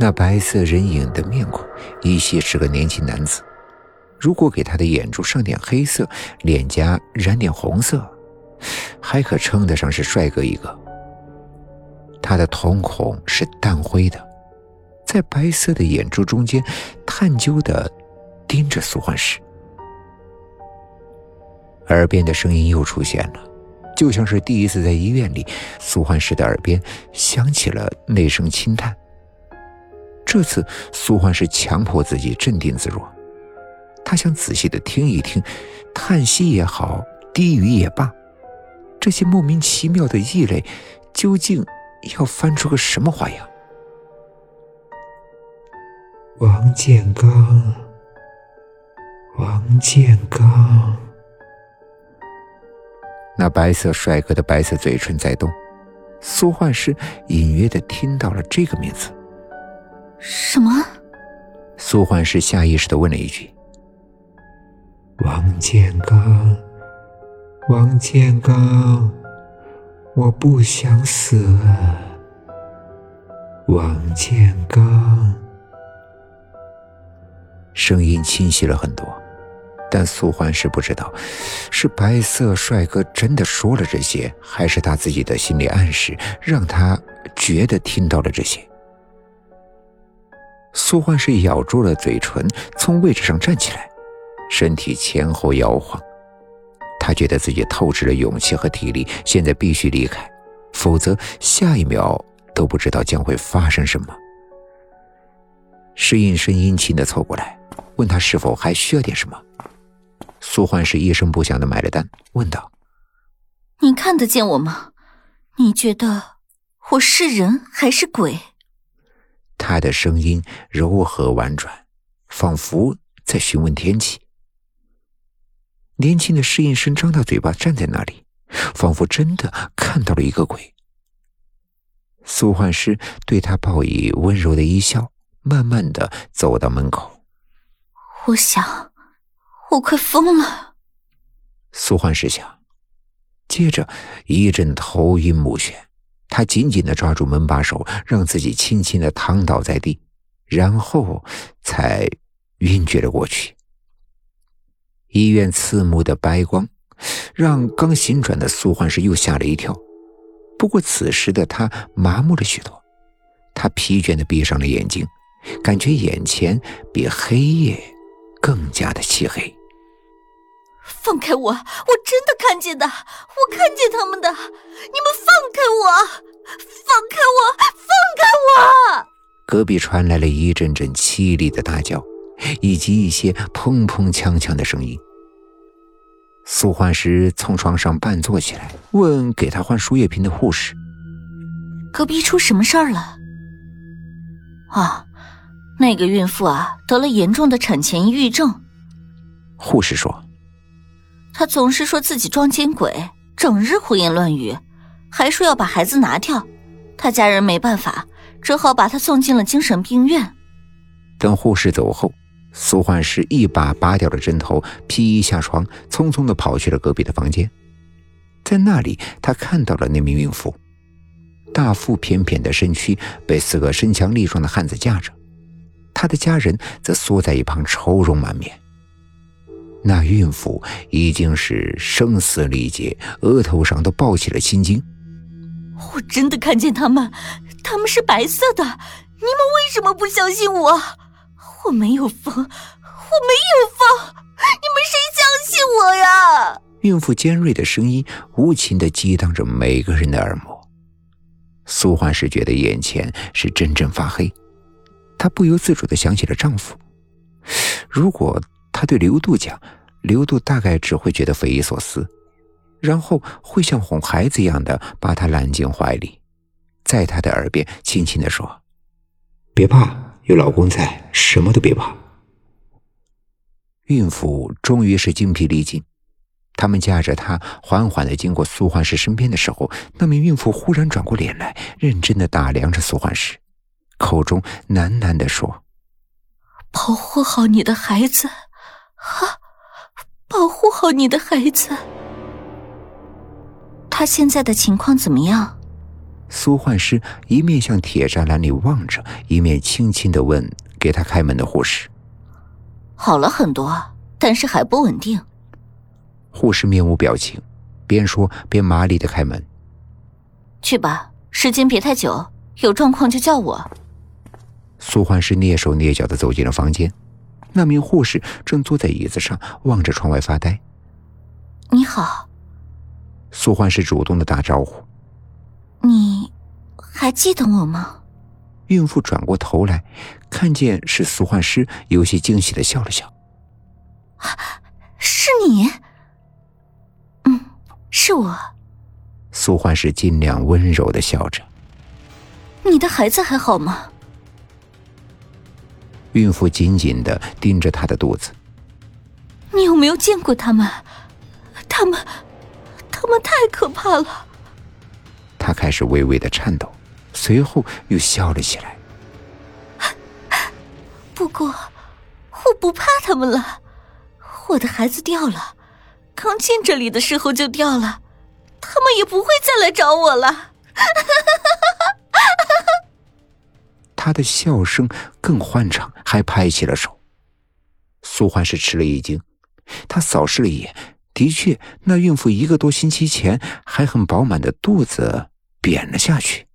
那白色人影的面孔依稀是个年轻男子。如果给他的眼珠上点黑色，脸颊染点红色，还可称得上是帅哥一个。他的瞳孔是淡灰的，在白色的眼珠中间，探究的盯着苏焕石。耳边的声音又出现了，就像是第一次在医院里，苏焕石的耳边响起了那声轻叹。这次苏焕是强迫自己镇定自若。他想仔细的听一听，叹息也好，低语也罢，这些莫名其妙的异类，究竟要翻出个什么花样？王建刚，王建刚，那白色帅哥的白色嘴唇在动，苏焕是隐约的听到了这个名字。什么？苏焕世下意识的问了一句。王建刚，王建刚，我不想死。王建刚，声音清晰了很多，但苏焕世不知道，是白色帅哥真的说了这些，还是他自己的心理暗示让他觉得听到了这些。苏焕世咬住了嘴唇，从位置上站起来。身体前后摇晃，他觉得自己透支了勇气和体力，现在必须离开，否则下一秒都不知道将会发生什么。石应生殷勤的凑过来，问他是否还需要点什么。苏焕是一声不响的买了单，问道：“你看得见我吗？你觉得我是人还是鬼？”他的声音柔和婉转，仿佛在询问天气。年轻的侍应生张大嘴巴站在那里，仿佛真的看到了一个鬼。苏焕师对他报以温柔的一笑，慢慢的走到门口。我想，我快疯了。苏焕师想，接着一阵头晕目眩，他紧紧的抓住门把手，让自己轻轻的躺倒在地，然后才晕厥了过去。医院刺目的白光，让刚醒转的苏焕世又吓了一跳。不过此时的他麻木了许多，他疲倦的闭上了眼睛，感觉眼前比黑夜更加的漆黑。放开我！我真的看见的，我看见他们的。你们放开我！放开我！放开我！隔壁传来了一阵阵凄厉的大叫。以及一些砰砰锵锵的声音。苏焕石从床上半坐起来，问给他换输液瓶的护士：“隔壁出什么事儿了？”“啊，那个孕妇啊，得了严重的产前抑郁症。”护士说：“他总是说自己撞见鬼，整日胡言乱语，还说要把孩子拿掉。他家人没办法，只好把他送进了精神病院。”等护士走后。苏焕时一把拔掉了针头，披衣下床，匆匆地跑去了隔壁的房间。在那里，他看到了那名孕妇，大腹便便的身躯被四个身强力壮的汉子架着，他的家人则缩在一旁，愁容满面。那孕妇已经是声嘶力竭，额头上都爆起了青筋。我真的看见他们，他们是白色的。你们为什么不相信我？我没有疯，我没有疯，你们谁相信我呀？孕妇尖锐的声音无情的激荡着每个人的耳膜。苏焕是觉得眼前是阵阵发黑，她不由自主的想起了丈夫。如果他对刘度讲，刘度大概只会觉得匪夷所思，然后会像哄孩子一样的把她揽进怀里，在她的耳边轻轻的说：“别怕。”有老公在，什么都别怕。孕妇终于是精疲力尽，他们架着她缓缓的经过苏焕石身边的时候，那名孕妇忽然转过脸来，认真的打量着苏焕石，口中喃喃的说：“保护好你的孩子，啊，保护好你的孩子。他现在的情况怎么样？”苏焕师一面向铁栅栏里望着，一面轻轻的问给他开门的护士：“好了很多，但是还不稳定。”护士面无表情，边说边麻利的开门：“去吧，时间别太久，有状况就叫我。”苏焕师蹑手蹑脚的走进了房间，那名护士正坐在椅子上望着窗外发呆。“你好。”苏焕是主动的打招呼。你还记得我吗？孕妇转过头来，看见是苏焕师，有些惊喜的笑了笑。是你？嗯，是我。苏焕师尽量温柔的笑着。你的孩子还好吗？孕妇紧紧的盯着他的肚子。你有没有见过他们？他们，他们太可怕了。他开始微微的颤抖，随后又笑了起来。不过，我不怕他们了。我的孩子掉了，刚进这里的时候就掉了，他们也不会再来找我了。他的笑声更欢畅，还拍起了手。苏焕是吃了一惊，他扫视了一眼，的确，那孕妇一个多星期前还很饱满的肚子。扁了下去。